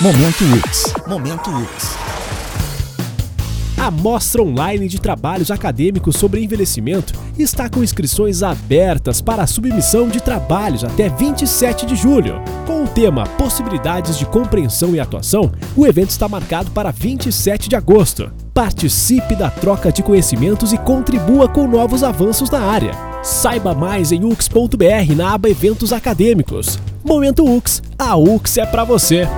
Momento UX. Momento UX. A Mostra Online de Trabalhos Acadêmicos sobre Envelhecimento está com inscrições abertas para a submissão de trabalhos até 27 de julho. Com o tema Possibilidades de Compreensão e Atuação, o evento está marcado para 27 de agosto. Participe da troca de conhecimentos e contribua com novos avanços na área. Saiba mais em ux.br na aba Eventos Acadêmicos. Momento UX, a UX é para você.